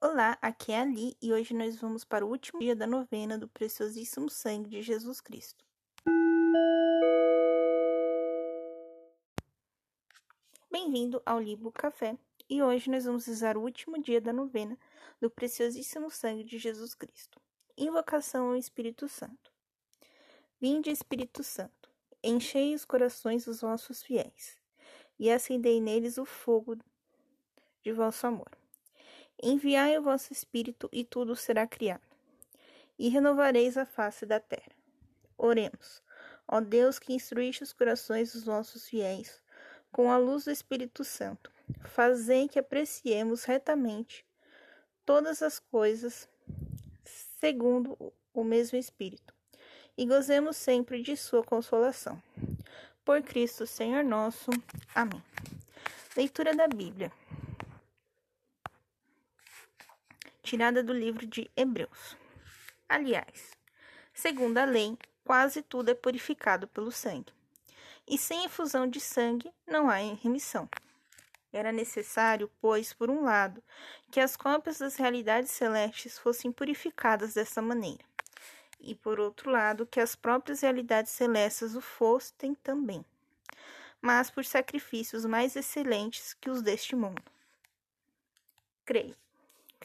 Olá, aqui é Ali e hoje nós vamos para o último dia da novena do preciosíssimo sangue de Jesus Cristo. Bem-vindo ao Libo Café e hoje nós vamos rezar o último dia da novena do preciosíssimo sangue de Jesus Cristo. Invocação ao Espírito Santo. Vinde, Espírito Santo, enchei os corações dos vossos fiéis e acendei neles o fogo de vosso amor. Enviai o vosso Espírito, e tudo será criado, e renovareis a face da terra. Oremos. Ó Deus, que instruíste os corações dos vossos fiéis, com a luz do Espírito Santo, fazei que apreciemos retamente todas as coisas segundo o mesmo Espírito, e gozemos sempre de Sua consolação. Por Cristo, Senhor nosso. Amém. Leitura da Bíblia. Tirada do livro de Hebreus. Aliás, segundo a lei, quase tudo é purificado pelo sangue. E sem efusão de sangue não há remissão. Era necessário, pois, por um lado, que as cópias das realidades celestes fossem purificadas dessa maneira, e por outro lado, que as próprias realidades celestes o fossem também, mas por sacrifícios mais excelentes que os deste mundo. Creio.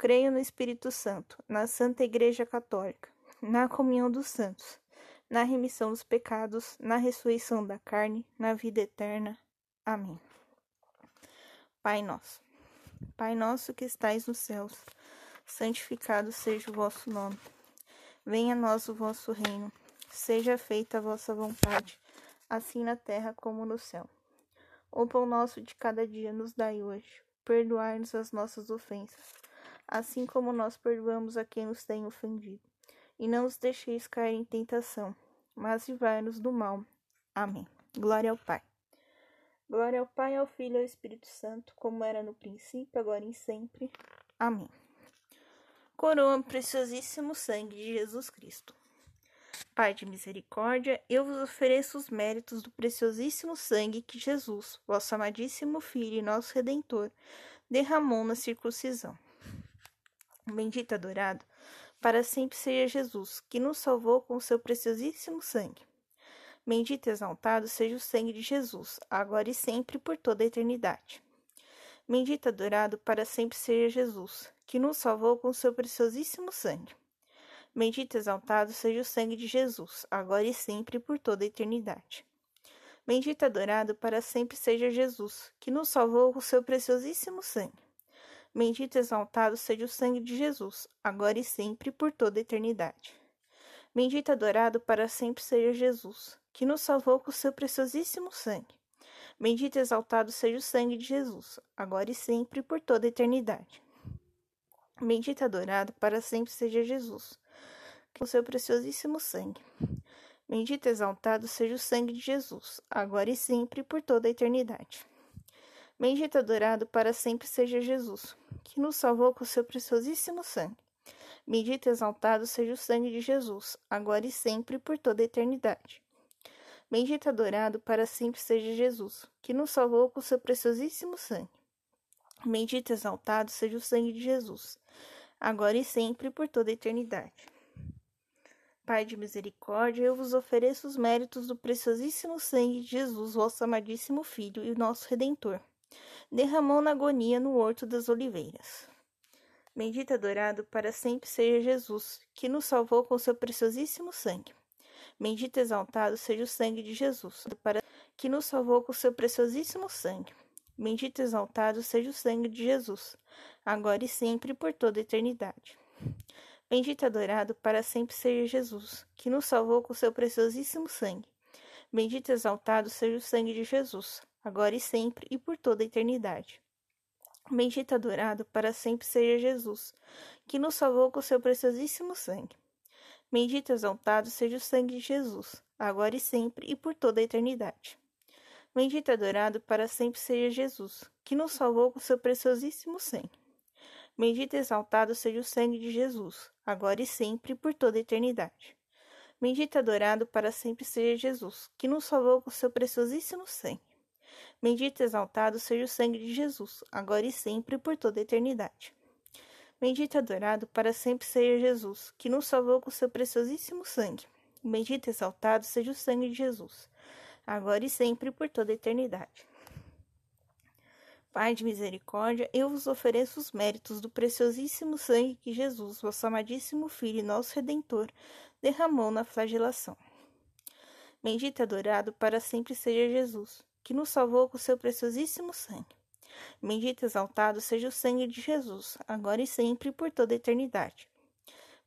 Creio no Espírito Santo, na Santa Igreja Católica, na comunhão dos santos, na remissão dos pecados, na ressurreição da carne, na vida eterna. Amém. Pai nosso, Pai nosso que estais nos céus, santificado seja o vosso nome. Venha a nós o vosso reino. Seja feita a vossa vontade, assim na terra como no céu. O pão nosso de cada dia nos dai hoje. Perdoai-nos as nossas ofensas assim como nós perdoamos a quem nos tem ofendido. E não os deixeis cair em tentação, mas livrai-nos do mal. Amém. Glória ao Pai. Glória ao Pai, ao Filho e ao Espírito Santo, como era no princípio, agora e sempre. Amém. Coroa preciosíssimo sangue de Jesus Cristo. Pai de misericórdia, eu vos ofereço os méritos do preciosíssimo sangue que Jesus, vosso amadíssimo Filho e nosso Redentor, derramou na circuncisão bendito e adorado, para sempre seja Jesus, que nos salvou com o seu preciosíssimo sangue. Bendito e exaltado seja o sangue de Jesus, agora e sempre por toda a eternidade. Bendito e adorado para sempre seja Jesus, que nos salvou com o seu preciosíssimo sangue. Bendito e exaltado seja o sangue de Jesus, agora e sempre por toda a eternidade. Bendito e adorado para sempre seja Jesus, que nos salvou com o seu preciosíssimo sangue. Bendito e exaltado seja o sangue de Jesus, agora e sempre, por toda a eternidade. Bendito e adorado para sempre seja Jesus, que nos salvou com o seu preciosíssimo sangue. Bendito e exaltado seja o sangue de Jesus, agora e sempre, por toda a eternidade. Bendito e adorado para sempre seja Jesus, com o seu preciosíssimo sangue. Bendito e exaltado seja o sangue de Jesus, agora e sempre, por toda a eternidade. Bendito adorado para sempre seja Jesus, que nos salvou com seu preciosíssimo sangue. Bendito e exaltado seja o sangue de Jesus, agora e sempre por toda a eternidade. Bendito adorado para sempre seja Jesus, que nos salvou com seu preciosíssimo sangue. Bendito exaltado seja o sangue de Jesus, agora e sempre por toda a eternidade. Pai de misericórdia, eu vos ofereço os méritos do preciosíssimo sangue de Jesus, vosso amadíssimo Filho e nosso Redentor derramou na agonia no Horto das Oliveiras. Bendito e adorado para sempre seja Jesus, que nos salvou com seu preciosíssimo sangue. Bendito e exaltado seja o sangue de Jesus, para que nos salvou com seu preciosíssimo sangue. Bendito e exaltado seja o sangue de Jesus, agora e sempre por toda a eternidade. Bendito e adorado para sempre seja Jesus, que nos salvou com seu preciosíssimo sangue. Bendito e exaltado seja o sangue de Jesus, agora e sempre e por toda a eternidade. Bendito adorado para sempre seja Jesus, que nos salvou com seu preciosíssimo sangue. Bendito exaltado seja o sangue de Jesus, agora e sempre e por toda a eternidade. Bendito adorado para sempre seja Jesus, que nos salvou com seu preciosíssimo sangue. Bendito exaltado seja o sangue de Jesus, agora e sempre e por toda a eternidade. Bendito adorado para sempre seja Jesus, que nos salvou com seu preciosíssimo sangue. Bendito e exaltado seja o sangue de Jesus, agora e sempre e por toda a eternidade. Bendito e adorado para sempre seja Jesus, que nos salvou com seu preciosíssimo sangue. Bendito e exaltado seja o sangue de Jesus, agora e sempre e por toda a eternidade. Pai de misericórdia, eu vos ofereço os méritos do preciosíssimo sangue que Jesus, vosso amadíssimo Filho e nosso Redentor, derramou na flagelação. Bendito e adorado para sempre seja Jesus, que nos salvou com seu preciosíssimo sangue. Bendito e exaltado seja o sangue de Jesus, agora e sempre por toda a eternidade.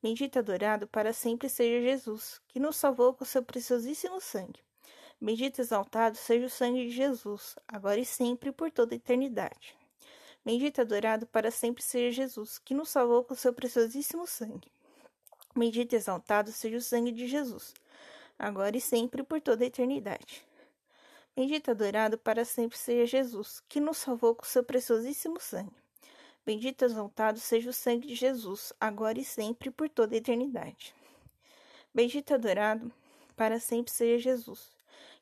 Bendito e adorado para sempre seja Jesus, que nos salvou com seu preciosíssimo sangue. Bendito e exaltado seja o sangue de Jesus, agora e sempre por toda a eternidade. Bendito e adorado para sempre seja Jesus, que nos salvou com seu preciosíssimo sangue. Bendito e exaltado seja o sangue de Jesus, agora e sempre por toda a eternidade. Bendito adorado para sempre seja Jesus, que nos salvou com seu preciosíssimo sangue. Bendito exaltado seja o sangue de Jesus, agora e sempre por toda a eternidade. Bendito adorado para sempre seja Jesus,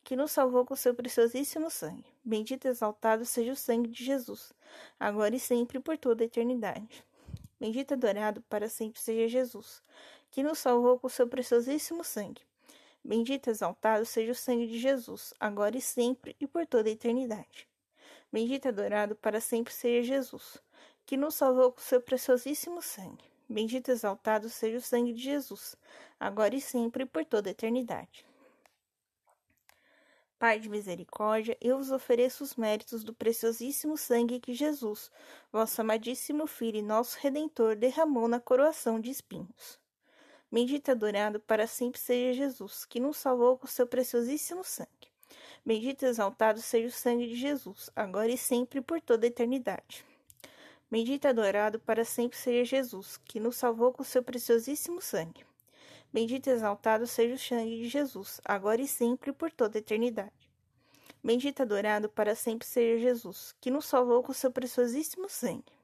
que nos salvou com seu preciosíssimo sangue. Bendito exaltado seja o sangue de Jesus, agora e sempre por toda a eternidade. Bendito adorado para sempre seja Jesus, que nos salvou com seu preciosíssimo sangue. Bendito exaltado seja o sangue de Jesus, agora e sempre e por toda a eternidade. Bendito adorado para sempre seja Jesus, que nos salvou com seu preciosíssimo sangue. Bendito exaltado seja o sangue de Jesus, agora e sempre e por toda a eternidade. Pai de misericórdia, eu vos ofereço os méritos do preciosíssimo sangue que Jesus, vosso amadíssimo Filho e nosso Redentor, derramou na coroação de espinhos. Bendito e adorado para sempre seja Jesus, que nos salvou com seu preciosíssimo sangue. Bendito e exaltado seja o sangue de Jesus, agora e sempre por toda a eternidade. Bendito e adorado para sempre seja Jesus, que nos salvou com seu preciosíssimo sangue. Bendito e exaltado seja o sangue de Jesus, agora e sempre por toda a eternidade. Bendito e adorado para sempre seja Jesus, que nos salvou com seu preciosíssimo sangue.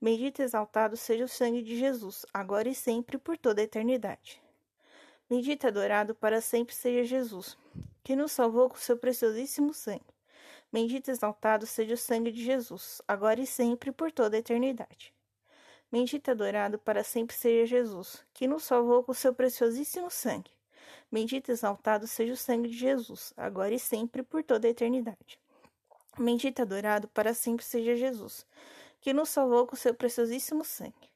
Bendito e exaltado seja o sangue de Jesus, agora e sempre, por toda a eternidade. Bendito e adorado para sempre seja Jesus, que nos salvou com seu preciosíssimo sangue. Bendito e exaltado seja o sangue de Jesus, agora e sempre, por toda a eternidade. Bendito e adorado para sempre seja Jesus, que nos salvou com seu preciosíssimo sangue. Bendito e exaltado seja o sangue de Jesus, agora e sempre, por toda a eternidade. Bendito e adorado para sempre seja Jesus, que nos salvou com seu preciosíssimo sangue.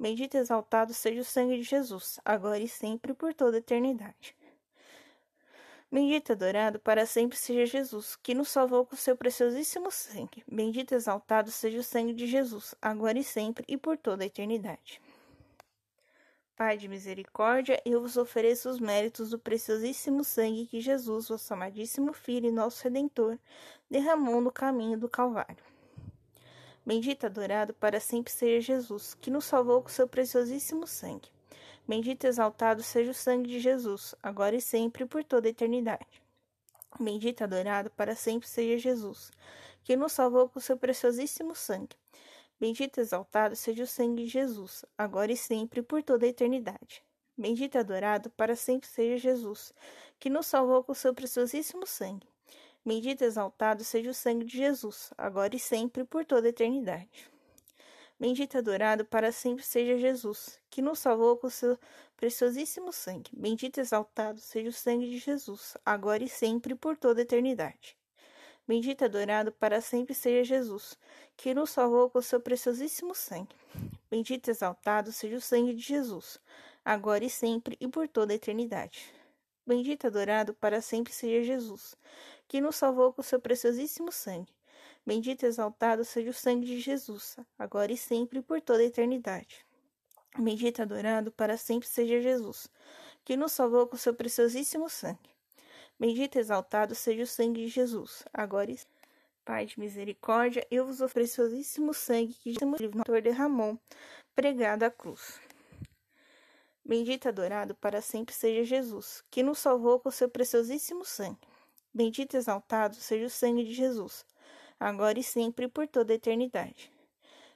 Bendito e exaltado seja o sangue de Jesus, agora e sempre por toda a eternidade. Bendito e adorado para sempre seja Jesus, que nos salvou com seu preciosíssimo sangue. Bendito e exaltado seja o sangue de Jesus, agora e sempre e por toda a eternidade. Pai de misericórdia, eu vos ofereço os méritos do preciosíssimo sangue que Jesus, vosso amadíssimo Filho e nosso Redentor, derramou no caminho do Calvário. Bendito adorado para sempre seja Jesus, que nos salvou com seu preciosíssimo sangue. Bendito exaltado seja o sangue de Jesus, agora e sempre e por toda a eternidade. Bendito adorado para sempre seja Jesus, que nos salvou com seu preciosíssimo sangue. Bendito exaltado seja o sangue de Jesus, agora e sempre e por toda a eternidade. Bendito adorado para sempre seja Jesus, que nos salvou com seu preciosíssimo sangue. Bendito e exaltado seja o sangue de Jesus, agora e sempre, por toda a eternidade. Bendito e adorado para sempre seja Jesus, que nos salvou com seu preciosíssimo sangue. Bendito e exaltado seja o sangue de Jesus, agora e sempre, por toda a eternidade. Bendito e adorado para sempre seja Jesus, que nos salvou com seu preciosíssimo sangue. Bendito e exaltado seja o sangue de Jesus, agora e sempre e por toda a eternidade. Bendito e adorado para sempre seja Jesus, que nos salvou com seu preciosíssimo sangue. Bendito e exaltado seja o sangue de Jesus, agora e sempre por toda a eternidade. Bendito e adorado para sempre seja Jesus, que nos salvou com seu preciosíssimo sangue. Bendito e exaltado seja o sangue de Jesus, agora e Pai de misericórdia, eu vos ofereço o preciosíssimo sangue que Jesus derramou, pregado à cruz. Bendito adorado para sempre seja Jesus, que nos salvou com seu preciosíssimo sangue. Bendito e exaltado seja o sangue de Jesus, agora e sempre e por toda a eternidade.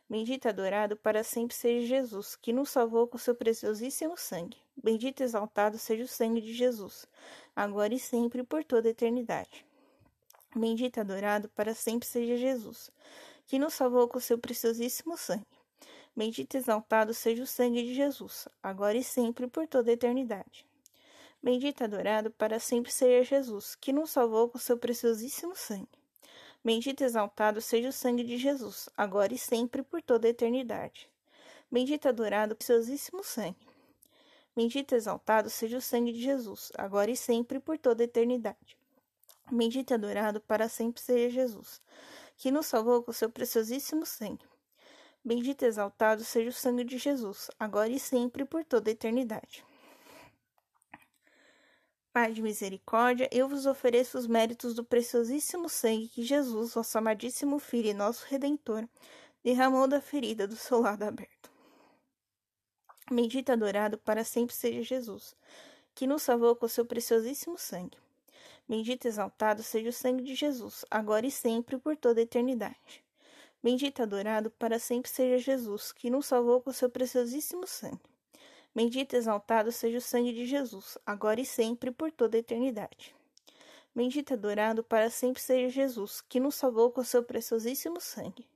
Bendito e adorado para sempre seja Jesus, que nos salvou com seu preciosíssimo sangue. Bendito e exaltado seja o sangue de Jesus, agora e sempre e por toda a eternidade. Bendito e adorado para sempre seja Jesus, que nos salvou com seu preciosíssimo sangue. Bendito e exaltado seja o sangue de Jesus, agora e sempre por toda a eternidade. Bendito e adorado para sempre seja Jesus, que nos salvou com seu preciosíssimo sangue. Bendito e exaltado seja o sangue de Jesus, agora e sempre por toda a eternidade. Bendito e adorado preciosíssimo sangue. Bendito e exaltado seja o sangue de Jesus, agora e sempre por toda a eternidade. Bendito e adorado para sempre seja Jesus, que nos salvou com seu preciosíssimo sangue. Bendito e exaltado seja o sangue de Jesus, agora e sempre por toda a eternidade. Pai de misericórdia, eu vos ofereço os méritos do preciosíssimo sangue que Jesus, vosso amadíssimo Filho e nosso Redentor, derramou da ferida do seu lado aberto. Bendito e adorado para sempre seja Jesus, que nos salvou com seu preciosíssimo sangue. Bendito e exaltado seja o sangue de Jesus, agora e sempre por toda a eternidade. Bendito e adorado para sempre seja Jesus, que nos salvou com seu preciosíssimo sangue. Bendito e exaltado seja o sangue de Jesus, agora e sempre por toda a eternidade. Bendito e adorado para sempre seja Jesus, que nos salvou com seu preciosíssimo sangue.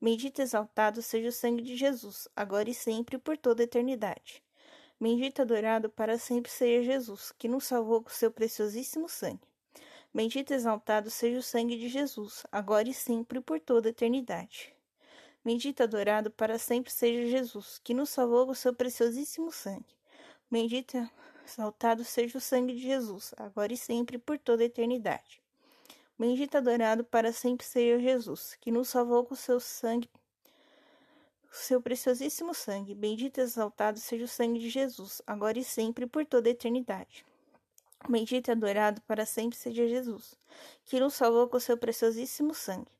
Bendito e exaltado seja o sangue de Jesus, agora e sempre por toda a eternidade. Bendito e adorado para sempre seja Jesus, que nos salvou com seu preciosíssimo sangue. Bendito e exaltado seja o sangue de Jesus, agora e sempre por toda a eternidade. Bendito e adorado para sempre seja Jesus, que nos salvou com seu preciosíssimo sangue. Bendito e exaltado seja o sangue de Jesus, agora e sempre por toda a eternidade. Bendito e adorado para sempre seja Jesus, que nos salvou com seu sangue seu preciosíssimo sangue. Bendito e exaltado seja o sangue de Jesus, agora e sempre por toda a eternidade. Bendito e adorado para sempre seja Jesus, que nos salvou com seu preciosíssimo sangue.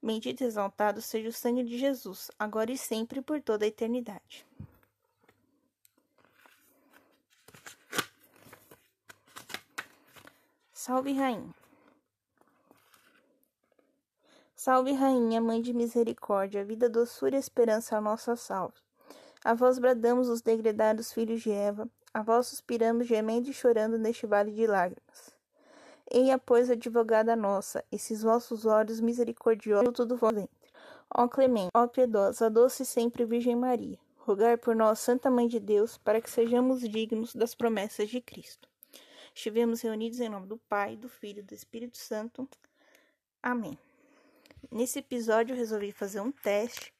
Bendito e exaltado seja o sangue de Jesus, agora e sempre por toda a eternidade. Salve, Rainha. Salve, Rainha, Mãe de Misericórdia, vida, doçura e esperança, a nossa salve. A vós bradamos os degredados filhos de Eva, a vós suspiramos gemendo e chorando neste vale de lágrimas. Eia, pois, advogada nossa, esses vossos olhos misericordiosos, do vosso ventre. Ó clemente, ó piedosa, doce sempre Virgem Maria, rogai por nós, Santa Mãe de Deus, para que sejamos dignos das promessas de Cristo. Estivemos reunidos em nome do Pai, do Filho e do Espírito Santo. Amém. Nesse episódio, resolvi fazer um teste,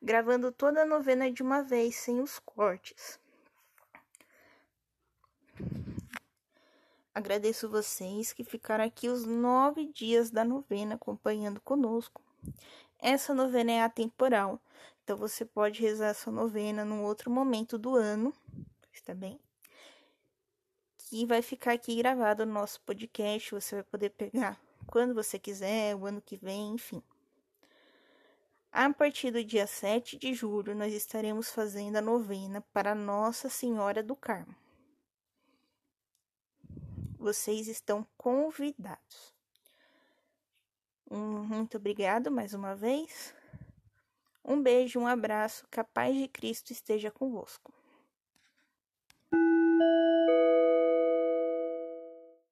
gravando toda a novena de uma vez, sem os cortes. Agradeço vocês que ficaram aqui os nove dias da novena acompanhando conosco. Essa novena é atemporal, então você pode rezar sua novena num outro momento do ano, está bem? Que vai ficar aqui gravado no nosso podcast, você vai poder pegar quando você quiser, o ano que vem, enfim. A partir do dia 7 de julho, nós estaremos fazendo a novena para Nossa Senhora do Carmo vocês estão convidados. Um, muito obrigado mais uma vez. Um beijo, um abraço, que a paz de Cristo esteja convosco.